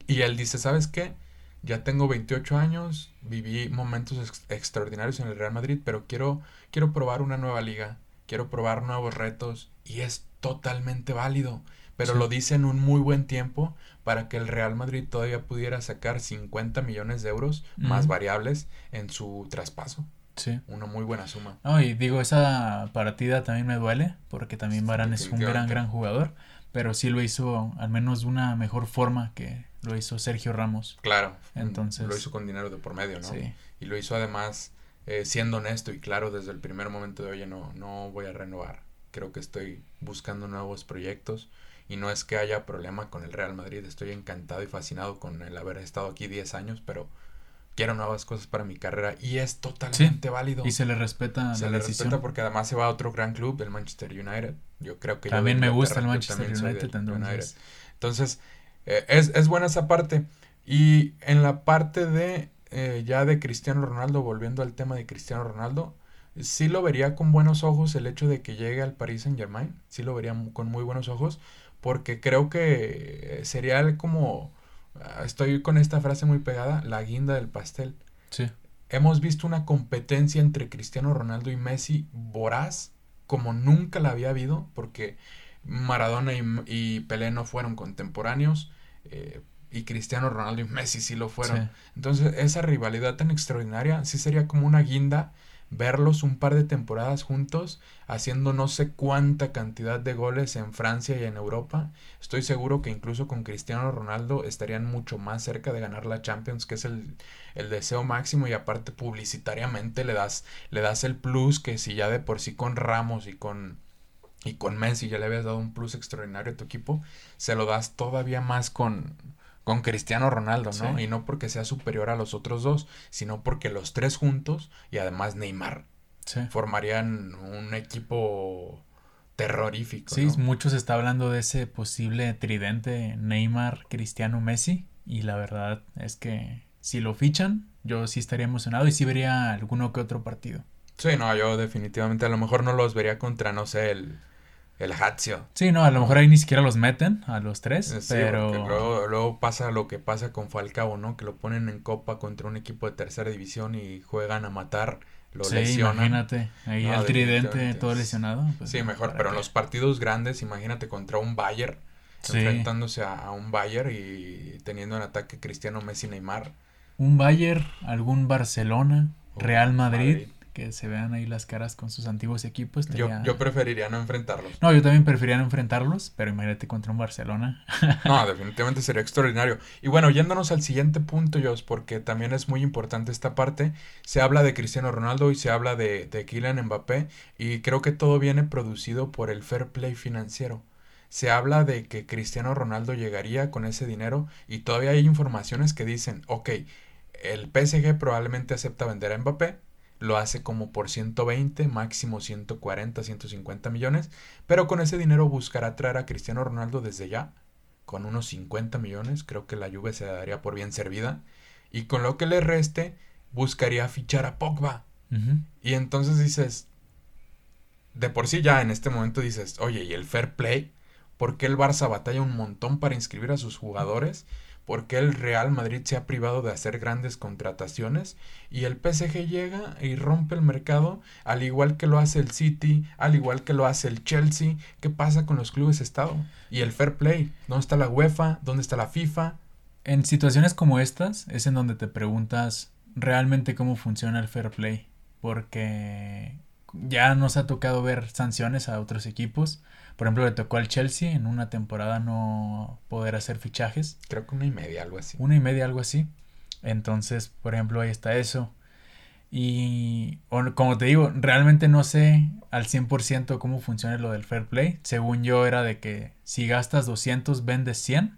Y él dice, ¿sabes qué? Ya tengo 28 años, viví momentos extraordinarios en el Real Madrid, pero quiero, quiero probar una nueva liga, quiero probar nuevos retos y es totalmente válido. Pero lo dice en un muy buen tiempo para que el Real Madrid todavía pudiera sacar 50 millones de euros más variables en su traspaso. Sí. Una muy buena suma. No, y digo, esa partida también me duele, porque también Barán es un gran, gran jugador, pero sí lo hizo al menos de una mejor forma que lo hizo Sergio Ramos. Claro. Entonces. Lo hizo con dinero de por medio, ¿no? Sí. Y lo hizo además eh, siendo honesto y claro desde el primer momento de, oye, no, no voy a renovar. Creo que estoy buscando nuevos proyectos y no es que haya problema con el Real Madrid. Estoy encantado y fascinado con el haber estado aquí 10 años, pero quiero nuevas cosas para mi carrera y es totalmente válido. Y se le respeta se le respeta porque además se va a otro gran club, el Manchester United. Yo creo que también me gusta el Manchester United, entonces. entonces eh, es, es, buena esa parte. Y en la parte de eh, ya de Cristiano Ronaldo, volviendo al tema de Cristiano Ronaldo, sí lo vería con buenos ojos el hecho de que llegue al Paris Saint Germain, sí lo vería con muy buenos ojos, porque creo que sería como, estoy con esta frase muy pegada, la guinda del pastel. Sí. Hemos visto una competencia entre Cristiano Ronaldo y Messi voraz, como nunca la había habido, porque Maradona y, Pelé no fueron contemporáneos. Eh, y Cristiano Ronaldo y Messi sí lo fueron. Entonces, esa rivalidad tan extraordinaria sí sería como una guinda verlos un par de temporadas juntos, haciendo no sé cuánta cantidad de goles en Francia y en Europa. Estoy seguro que incluso con Cristiano Ronaldo estarían mucho más cerca de ganar la Champions, que es el, el deseo máximo, y aparte publicitariamente le das, le das el plus que si ya de por sí con Ramos y con y con Messi ya le habías dado un plus extraordinario a tu equipo, se lo das todavía más con, con Cristiano Ronaldo, ¿no? Y no porque sea superior a los otros dos, sino porque los tres juntos y además Neymar formarían un equipo terrorífico. Sí, mucho se está hablando de ese posible tridente Neymar, Cristiano, Messi y la verdad es que si lo fichan, yo sí estaría emocionado y sí vería alguno que otro partido. Sí, no, yo definitivamente a lo mejor no los vería contra, no sé, el el Hazio. Sí, no, a lo mejor ahí ni siquiera los meten a los tres, pero... Luego, luego, pasa lo que pasa con Falcao, ¿no? Que lo ponen en copa contra un equipo de tercera división y juegan a matar, lo sí, imagínate, ahí el tridente todo lesionado. Pues, sí, mejor, pero en los partidos grandes, imagínate contra un Bayern, enfrentándose a, un Bayern y teniendo en ataque Cristiano Messi Neymar. Un Bayern, algún Barcelona, Real Madrid que se vean ahí las caras con sus antiguos equipos. Yo, yo preferiría no enfrentarlos. No, yo también preferiría no enfrentarlos, pero imagínate contra un Barcelona. no, definitivamente sería extraordinario. Y bueno, yéndonos al siguiente punto, Jos, porque también es muy importante esta parte, se habla de Cristiano Ronaldo y se habla de, de Kylian Mbappé y creo que todo viene producido por el fair play financiero se habla de que Cristiano Ronaldo llegaría con ese dinero y todavía hay informaciones que dicen, ok, el PSG probablemente acepta vender a Mbappé, lo hace como por 120, máximo 140, 150 millones, pero con ese dinero buscará traer a Cristiano Ronaldo desde ya, con unos 50 millones, creo que la Juve se daría por bien servida, y con lo que le reste buscaría fichar a Pogba. Y entonces dices, de por sí ya en este momento dices, oye, ¿y el fair play? ¿Por qué el Barça batalla un montón para inscribir a sus jugadores? Por qué el Real Madrid se ha privado de hacer grandes contrataciones y el PSG llega y rompe el mercado al igual que lo hace el City, al igual que lo hace el Chelsea. ¿Qué pasa con los clubes Estado? Y el fair play, ¿dónde está la UEFA? ¿Dónde está la FIFA? En situaciones como estas es en donde te preguntas realmente cómo funciona el fair play, porque ya nos ha tocado ver sanciones a otros equipos por ejemplo, le tocó al Chelsea en una temporada no poder hacer fichajes. Creo que una y media, algo así. Una y media, algo así. Entonces, por ejemplo, ahí está eso. Y como te digo, realmente no sé al 100% cómo funciona lo del fair play. Según yo era de que si gastas 200 vendes 100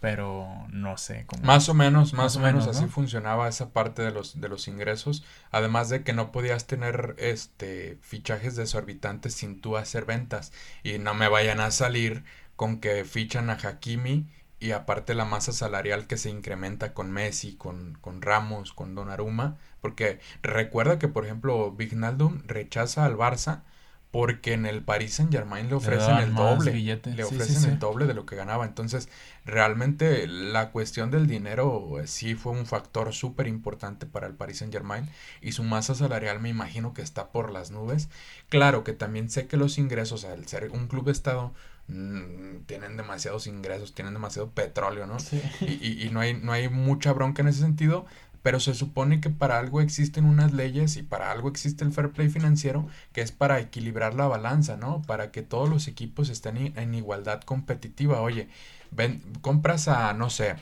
pero no sé cómo. Más o menos, más, o menos, así funcionaba esa parte de los, de los ingresos. Además de que no podías tener este fichajes desorbitantes sin tú hacer ventas. Y no me vayan a salir con que fichan a Hakimi y aparte la masa salarial que se incrementa con Messi, con, con Ramos, con Donnarumma. Porque recuerda que, por ejemplo, Vignaldum rechaza al Barça porque en el Paris Saint Germain le ofrecen el doble. Le ofrecen el doble de lo que ganaba. Entonces, realmente la cuestión del dinero eh, sí fue un factor súper importante para el Paris Saint Germain y su masa salarial me imagino que está por las nubes. Claro que también sé que los ingresos, al ser un club de estado, mm, tienen demasiados ingresos, tienen demasiado petróleo, ¿no? Y, y, no, hay, no hay mucha bronca en ese sentido, pero se supone que para algo existen unas leyes y para algo existe el fair play financiero, que es para equilibrar la balanza, ¿no? Para que todos los equipos estén en igualdad competitiva. Oye, ven, compras a, no sé,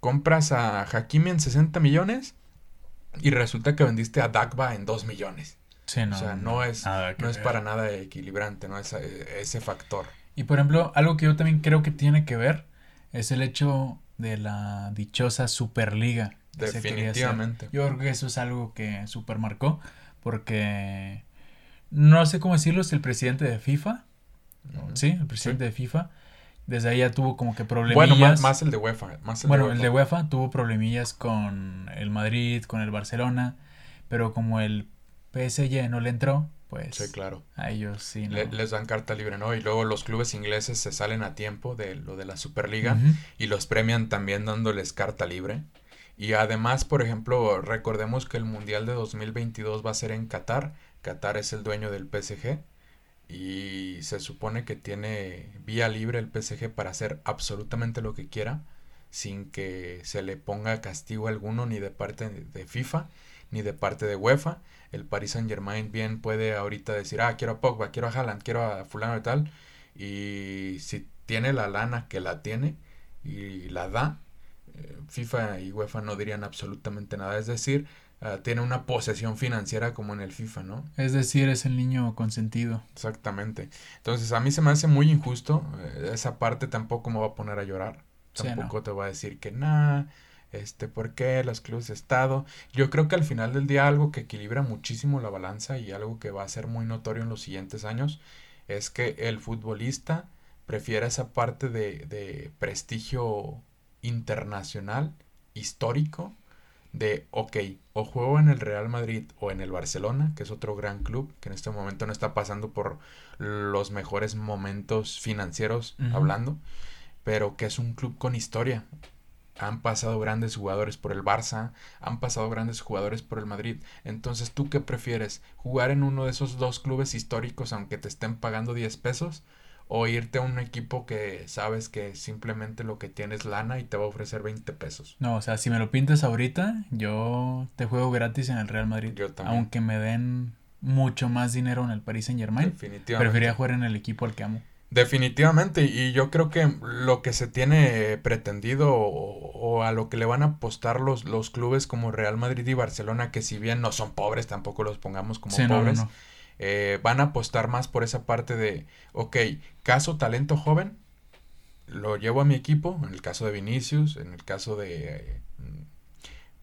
compras a Hakimi en 60 millones y resulta que vendiste a Dagba en 2 millones. Sí, no, o sea, no es, no es para nada equilibrante, ¿no? Ese, ese factor. Y por ejemplo, algo que yo también creo que tiene que ver es el hecho de la dichosa Superliga Definitivamente. Yo creo que eso es algo que super marcó, porque no sé cómo decirlo, es el presidente de FIFA, sí, el presidente de FIFA, desde ahí ya tuvo como que problemillas. Bueno, más, el de UEFA. Más el bueno, de UEFA. el de UEFA tuvo problemillas con el Madrid, con el Barcelona, pero como el PSG no le entró, pues. Sí, claro. A ellos sí. les dan carta libre, ¿no? Y luego los clubes ingleses se salen a tiempo de lo de la Superliga y los premian también dándoles carta libre. Y además, por ejemplo, recordemos que el Mundial de 2022 va a ser en Qatar. Qatar es el dueño del PSG y se supone que tiene vía libre el PSG para hacer absolutamente lo que quiera sin que se le ponga castigo alguno ni de parte de FIFA ni de parte de UEFA. El Paris Saint Germain bien puede ahorita decir, ah, quiero a Pogba, quiero a Haaland, quiero a fulano y tal. Y si tiene la lana que la tiene y la da, FIFA y UEFA no dirían absolutamente nada. Es decir, ah, tiene una posesión financiera como en el FIFA, ¿no? Es decir, es el niño consentido. Exactamente. Entonces a mí se me hace muy injusto. Eh, esa parte tampoco me va a poner a llorar. Tampoco te va a decir que nada este, ¿por qué los clubes de Estado? Yo creo que al final del día algo que equilibra muchísimo la balanza y algo que va a ser muy notorio en los siguientes años es que el futbolista prefiere esa parte de, de prestigio internacional, histórico, de, ok, o juego en el Real Madrid o en el Barcelona, que es otro gran club, que en este momento no está pasando por los mejores momentos financieros hablando, pero que es un club con historia, han pasado grandes jugadores por el Barça, han pasado grandes jugadores por el Madrid. Entonces, ¿tú qué prefieres? ¿Jugar en uno de esos dos clubes históricos aunque te estén pagando 10 pesos? ¿O irte a un equipo que sabes que simplemente lo que tienes lana y te va a ofrecer 20 pesos? No, o sea, si me lo pintas ahorita, yo te juego gratis en el Real Madrid. Yo también. Aunque me den mucho más dinero en el Paris Saint Germain. Definitivamente. Preferiría jugar en el equipo al que amo. Definitivamente, y yo creo que lo que se tiene pretendido o, a lo que le van a apostar los, los clubes como Real Madrid y Barcelona, que si bien no son pobres, tampoco los pongamos como pobres, eh, van a apostar más por esa parte de, ok, caso talento joven, lo llevo a mi equipo, en el caso de Vinicius, en el caso de,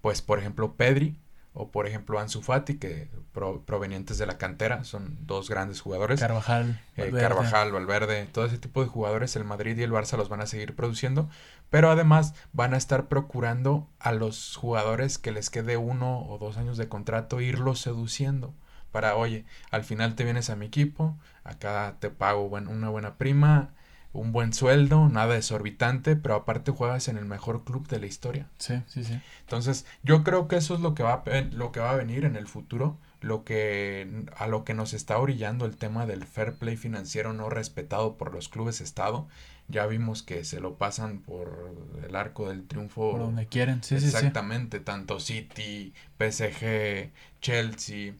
pues por ejemplo, Pedri, o por ejemplo Ansu Fati, que provenientes de la cantera, son dos grandes jugadores. Carvajal, eh, Carvajal, Valverde, todo ese tipo de jugadores, el Madrid y el Barça los van a seguir produciendo, pero además van a estar procurando a los jugadores que les quede uno o dos años de contrato, irlos seduciendo para, oye, al final te vienes a mi equipo, acá te pago una buena prima, un buen sueldo, nada exorbitante, pero aparte juegas en el mejor club de la historia. Sí, sí, sí. Entonces, yo creo que eso es lo que va a, lo que va a venir en el futuro, lo que a lo que nos está orillando el tema del fair play financiero no respetado por los clubes estado. Ya vimos que se lo pasan por el arco del triunfo. Por donde quieren, sí, sí, Exactamente, tanto City, PSG, Chelsea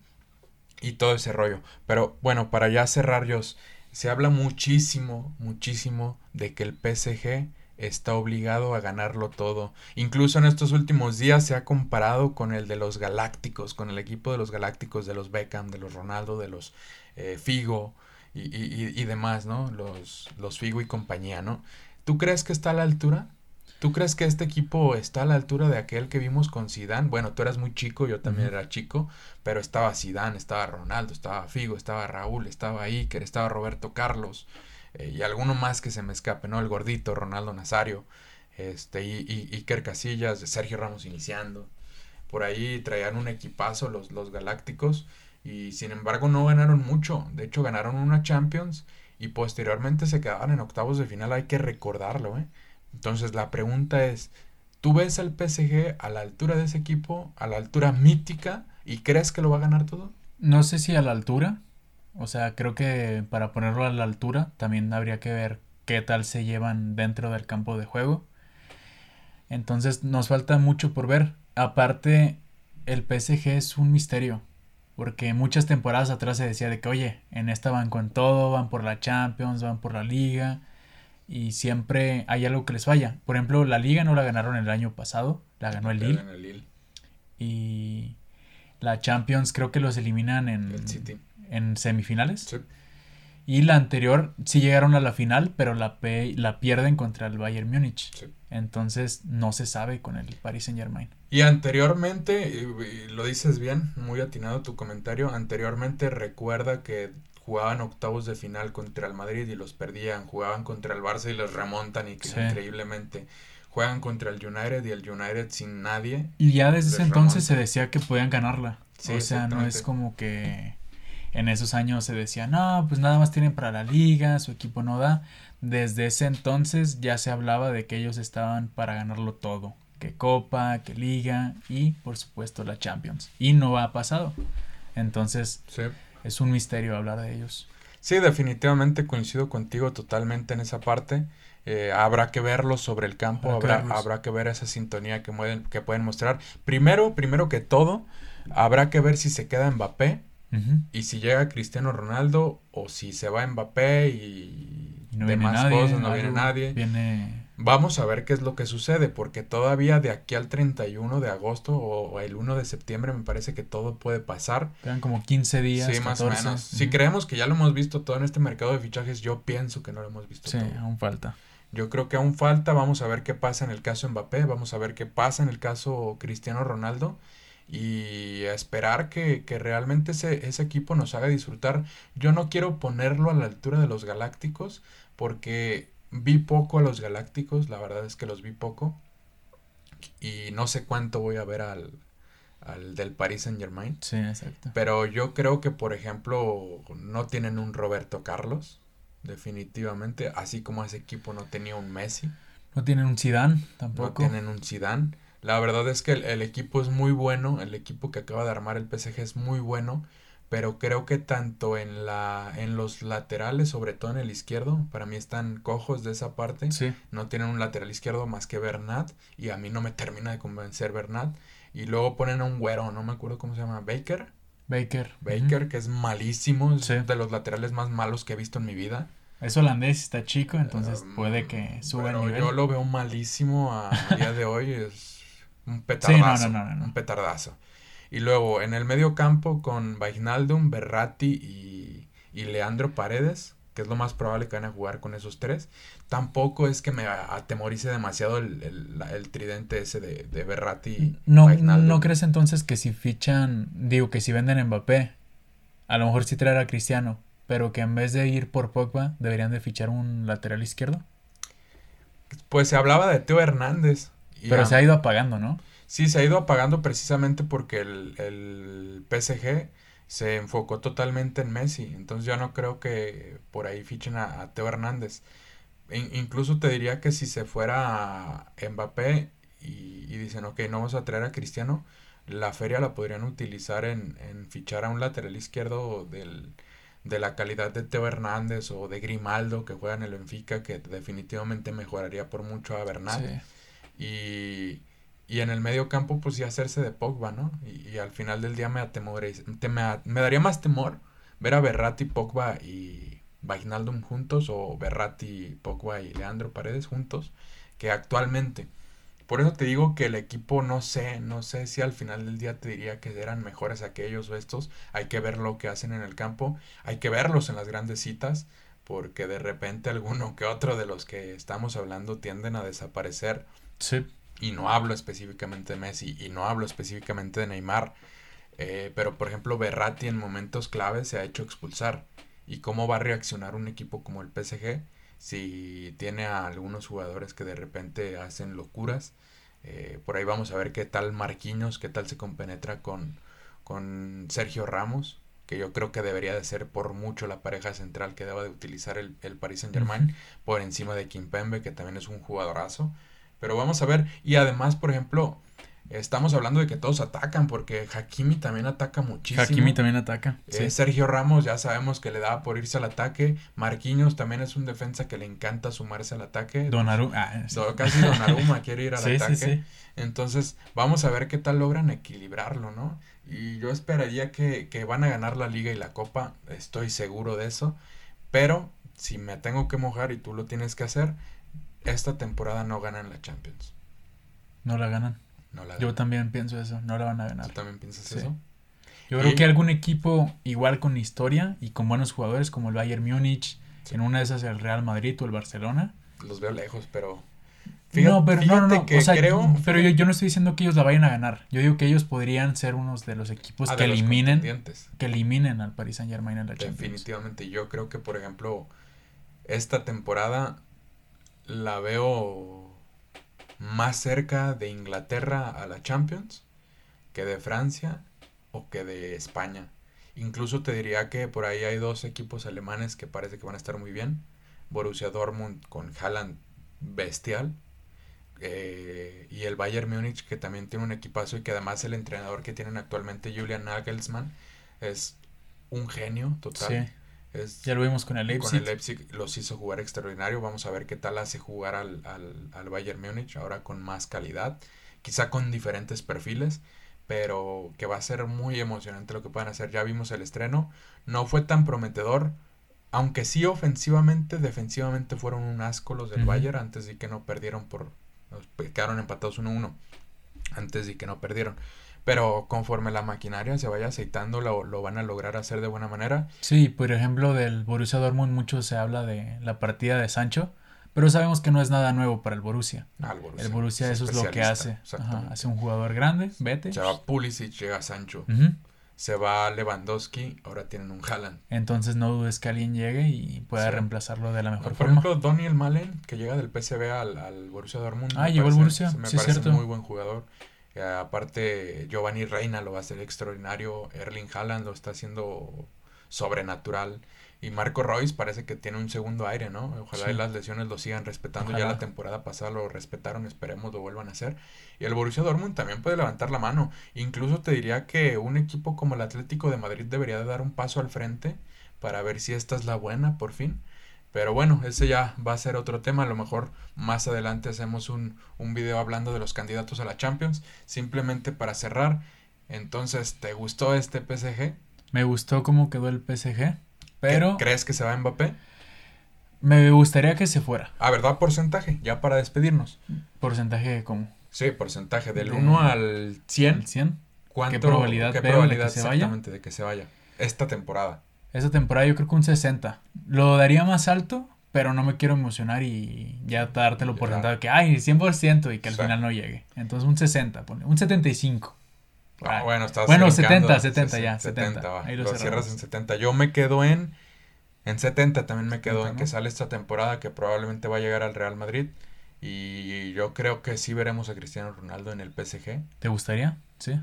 y todo ese rollo. Pero bueno, para ya cerrar, yo se habla muchísimo, muchísimo de que el PSG está obligado a ganarlo todo. Incluso en estos últimos días se ha comparado con el de los Galácticos, con el equipo de los Galácticos, de los Beckham, de los Ronaldo, de los eh, Figo y, y, y, demás, ¿no? Los, los Figo y compañía, ¿no? ¿Tú crees que está a la altura? ¿Tú crees que este equipo está a la altura de aquel que vimos con Zidane? Bueno, tú eras muy chico, yo también era chico, pero estaba Zidane, estaba Ronaldo, estaba Figo, estaba Raúl, estaba Iker, estaba Roberto Carlos eh, y alguno más que se me escape, ¿no? El gordito, Ronaldo Nazario, este, y, y, Iker Casillas, Sergio Ramos iniciando. Por ahí traían un equipazo los, los Galácticos y sin embargo no ganaron mucho. De hecho, ganaron una Champions y posteriormente se quedaban en octavos de final, hay que recordarlo, ¿eh? Entonces la pregunta es, ¿tú ves al PSG a la altura de ese equipo, a la altura mítica, y crees que lo va a ganar todo? No sé si a la altura, o sea, creo que para ponerlo a la altura también habría que ver qué tal se llevan dentro del campo de juego. Entonces nos falta mucho por ver. Aparte, el PSG es un misterio. Porque muchas temporadas atrás se decía de que, oye, en esta van con todo, van por la Champions, van por la Liga y siempre hay algo que les falla. Por ejemplo, la liga no la ganaron el año pasado, la ganó el Lille. Y la Champions creo que los eliminan en, en semifinales. Y la anterior sí llegaron a la final, pero la, la pierden contra el Bayern Múnich. Entonces no se sabe con el Paris Saint Germain. Y anteriormente, lo dices bien, muy atinado tu comentario, anteriormente recuerda que jugaban octavos de final contra el Madrid y los perdían, jugaban contra el Barça y los remontan y que increíblemente juegan contra el United y el United sin nadie. Y ya desde ese entonces se decía que podían ganarla. o sea, no es como que en esos años se decía, no, pues nada más tienen para la liga, su equipo no da. Desde ese entonces ya se hablaba de que ellos estaban para ganarlo todo. Que Copa, que Liga y por supuesto la Champions. Y no ha pasado. Entonces es un misterio hablar de ellos. Sí, definitivamente coincido contigo totalmente en esa parte. Eh, habrá que verlos sobre el campo, habrá, habrá, que ver esa sintonía que, que pueden mostrar. Primero, primero que todo, habrá que ver si se queda Mbappé y si llega Cristiano Ronaldo o si se va Mbappé y, no demás cosas, no viene nadie. Viene... Vamos a ver qué es lo que sucede, porque todavía de aquí al 31 de agosto o el 1 de septiembre me parece que todo puede pasar. Quedan como 15 días. Sí, más o menos. Si creemos que ya lo hemos visto todo en este mercado de fichajes, yo pienso que no lo hemos visto sí, aún falta. Yo creo que aún falta, vamos a ver qué pasa en el caso Mbappé, vamos a ver qué pasa en el caso Cristiano Ronaldo y esperar que, que realmente ese, ese, equipo nos haga disfrutar. Yo no quiero ponerlo a la altura de los Galácticos porque vi poco a los Galácticos, la verdad es que los vi poco y no sé cuánto voy a ver al, al del Paris Saint Germain. Sí, exacto. Pero yo creo que, por ejemplo, no tienen un Roberto Carlos definitivamente, así como ese equipo no tenía un Messi. No tienen un Zidane tampoco. No tienen un Zidane. La verdad es que el, equipo es muy bueno, el equipo que acaba de armar el PSG es muy bueno, pero creo que tanto en la en los laterales, sobre todo en el izquierdo, para mí están cojos de esa parte. Sí. No tienen un lateral izquierdo más que Bernat y a mí no me termina de convencer Bernat y luego ponen a un güero, no me acuerdo cómo se llama, Baker. Baker. Baker, que es malísimo, es de los laterales más malos que he visto en mi vida. Es holandés, está chico, entonces puede que suba el nivel. Yo lo veo malísimo a, día de hoy, es un petardazo. un petardazo. Y luego en el medio campo con Vainaldum, Berratti y, y Leandro Paredes, que es lo más probable que van a jugar con esos tres. Tampoco es que me atemorice demasiado el, el, tridente ese de, de Berratti. No, ¿No crees entonces que si fichan, digo que si venden Mbappé, a lo mejor sí traer a Cristiano, pero que en vez de ir por Pogba deberían de fichar un lateral izquierdo? Pues se hablaba de Teo Hernández. pero se ha ido apagando, ¿no? Sí, se ha ido apagando precisamente porque el, el PSG se enfocó totalmente en Messi. Entonces yo no creo que por ahí fichen a, Teo Hernández. incluso te diría que si se fuera a Mbappé y, dicen, ok, no vamos a traer a Cristiano, la feria la podrían utilizar en, en fichar a un lateral izquierdo del, de la calidad de Teo Hernández o de Grimaldo que juega en el Benfica, que definitivamente mejoraría por mucho a Bernal. Y y en el medio campo, pues ya hacerse de Pogba, ¿no? Y, al final del día me, me, me, daría más temor ver a Berratti, Pogba y Vainaldum juntos o Berratti, Pogba y Leandro Paredes juntos que actualmente. Por eso te digo que el equipo no sé, no sé si al final del día te diría que eran mejores aquellos o estos. Hay que ver lo que hacen en el campo, hay que verlos en las grandes citas, porque de repente alguno que otro de los que estamos hablando tienden a desaparecer. Sí y no hablo específicamente de Messi y no hablo específicamente de Neymar, eh, pero por ejemplo Berratti en momentos claves se ha hecho expulsar. ¿Y cómo va a reaccionar un equipo como el PSG si tiene a algunos jugadores que de repente hacen locuras? Eh, por ahí vamos a ver qué tal Marquinhos, qué tal se compenetra con, con Sergio Ramos, que yo creo que debería de ser por mucho la pareja central que deba de utilizar el, el Paris Saint Germain, por encima de Kimpembe, que también es un jugadorazo. Pero vamos a ver. Y además, por ejemplo, estamos hablando de que todos atacan, porque Hakimi también ataca muchísimo. Hakimi también ataca. Eh, Sergio Ramos ya sabemos que le da por irse al ataque. Marquinhos también es un defensa que le encanta sumarse al ataque. Donnarumma. Ah, Casi Donnarumma quiere ir al ataque. Entonces, vamos a ver qué tal logran equilibrarlo, ¿no? Y yo esperaría que, que van a ganar la liga y la copa, estoy seguro de eso. Pero si me tengo que mojar y tú lo tienes que hacer, esta temporada no ganan la Champions. No la ganan. Yo también pienso eso, no la van a ganar. ¿Tú también piensas eso? Yo creo que algún equipo igual con historia y con buenos jugadores como el Bayern Múnich, en una de esas el Real Madrid o el Barcelona. Los veo lejos, pero no, pero no, no, Que creo, pero yo, yo, no estoy diciendo que ellos la vayan a ganar. Yo digo que ellos podrían ser unos de los equipos ah, que eliminen que eliminen al Paris Saint Germain en la Champions. Definitivamente, yo creo que por ejemplo esta temporada la veo más cerca de Inglaterra a la Champions que de Francia o que de España. Incluso te diría que por ahí hay dos equipos alemanes que parece que van a estar muy bien. Borussia Dortmund con Haaland bestial eh, y el Bayern Múnich, que también tiene un equipazo y que además el entrenador que tienen actualmente, Julian Nagelsmann, es un genio total. Ya lo vimos con el Leipzig. Con el Leipzig los hizo jugar extraordinario. Vamos a ver qué tal hace jugar al, al, al Bayern Múnich ahora con más calidad, quizá con diferentes perfiles, pero que va a ser muy emocionante lo que puedan hacer. Ya vimos el estreno, no fue tan prometedor aunque sí ofensivamente, defensivamente fueron un asco los del Bayern antes de que no perdieron por quedaron empatados 1-1 antes de que no perdieron. Pero conforme la maquinaria se vaya aceitando, lo, lo, van a lograr hacer de buena manera. Sí, por ejemplo, del Borussia Dortmund mucho se habla de la partida de Sancho, pero sabemos que no es nada nuevo para el Borussia. Ah, el Borussia, eso es lo que hace. hace un jugador grande, vete. Ya va Pulisic, llega Sancho se va Lewandowski, ahora tienen un Haaland. Entonces no dudes que alguien llegue y pueda reemplazarlo de la mejor forma. Por ejemplo, Daniel Malen, que llega del PSV al, al Borussia Dortmund. Ah, llegó el Borussia, me parece muy buen jugador. Aparte, Giovanni Reina lo va a hacer extraordinario. Erling Haaland lo está haciendo sobrenatural. Y Marco Royce parece que tiene un segundo aire, ¿no? Ojalá las lesiones lo sigan respetando. Ya la temporada pasada lo respetaron, esperemos lo vuelvan a hacer. Y el Borussia Dortmund también puede levantar la mano. Incluso te diría que un equipo como el Atlético de Madrid debería de dar un paso al frente para ver si esta es la buena por fin. Pero bueno, ese ya va a ser otro tema. A lo mejor más adelante hacemos un, un video hablando de los candidatos a la Champions. Simplemente para cerrar. Entonces, ¿te gustó este PSG? Me gustó cómo quedó el PSG. Pero. ¿Crees que se va Mbappé? Me gustaría que se fuera. A verdad, porcentaje, ya para despedirnos. ¿Porcentaje cómo? Sí, porcentaje, del 1 al 100. 100. ¿Cuánto, ¿Qué probabilidad, ¿qué probabilidad de que se vaya? de que se vaya? Esta temporada. Esta temporada yo creo que un 60. Lo daría más alto, pero no me quiero emocionar y ya dártelo por sentado que, ay, 100% y que al final no llegue. Entonces un 60, pone, un 75. Ah, bueno, estás Bueno, 70, 70 ya, 70. 70 va. Ahí lo, cierras en 70. Yo me quedo en en 70 también me quedo en que sale esta temporada que probablemente va a llegar al Real Madrid y yo creo que sí veremos a Cristiano Ronaldo en el PSG. ¿Te gustaría? Sí.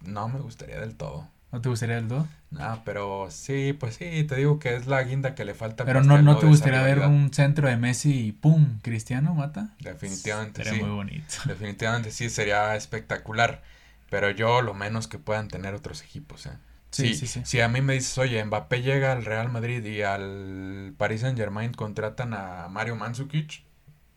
No me gustaría del todo. ¿No te gustaría del todo? No, pero sí, pues sí, te digo que es la guinda que le falta. Pero no, no te gustaría ver un centro de Messi y ¡pum! Cristiano mata. Definitivamente sería muy bonito. Definitivamente sí, sería espectacular. Pero yo lo menos que puedan tener otros equipos, ¿eh? Sí, sí, sí, Si a mí me dices, oye, Mbappé llega al Real Madrid y al Paris Saint Germain contratan a Mario Mandzukic,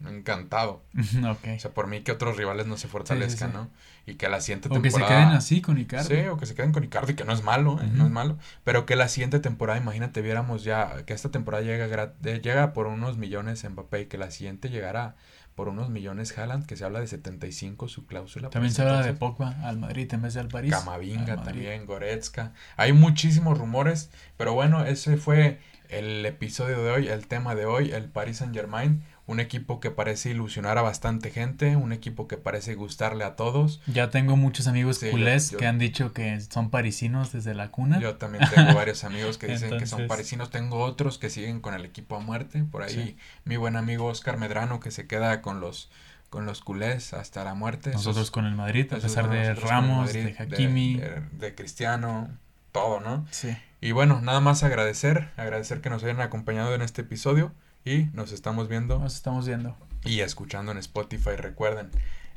encantado. okay. O sea, por mí que otros rivales no se fortalezcan, ¿no? Y que la siguiente temporada... O que se queden así con Icardi. Sí, o que se queden con Icardi, que no es malo, ¿eh? no es malo. Pero que la siguiente temporada, imagínate, viéramos ya que esta temporada llega, llega por unos millones Mbappé y que la siguiente llegará por unos millones Haaland, que se habla de 75 su cláusula. También se habla de Pogba al Madrid en vez de al París. Camavinga también, Goretzka. Hay muchísimos rumores, pero bueno, ese fue el episodio de hoy, el tema de hoy, el Paris Saint Germain un equipo que parece ilusionar a bastante gente, un equipo que parece gustarle a todos. Ya tengo muchos amigos culés que han dicho que son parisinos desde la cuna. Yo también tengo varios amigos que dicen que son parisinos, tengo otros que siguen con el equipo a muerte, por ahí mi buen amigo Oscar Medrano que se queda con los con los culés hasta la muerte. Nosotros con el Madrid, a pesar de Ramos, de Hakimi, de, de Cristiano, todo, ¿no? Sí. Y bueno, nada más agradecer, agradecer que nos hayan acompañado en este episodio. Y nos estamos viendo. Nos estamos viendo. Y escuchando en Spotify. Recuerden,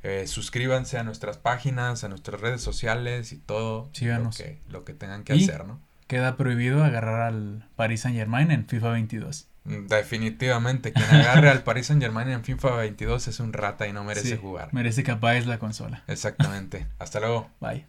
eh, suscríbanse a nuestras páginas, a nuestras redes sociales y todo. Síganos. Lo que, lo que tengan que hacer, ¿no? Queda prohibido agarrar al Paris Saint Germain en FIFA 22. Mm, definitivamente, quien agarre al Paris Saint Germain en FIFA 22 es un rata y no merece jugar. Merece que apagues la consola. Exactamente. Hasta luego. Bye.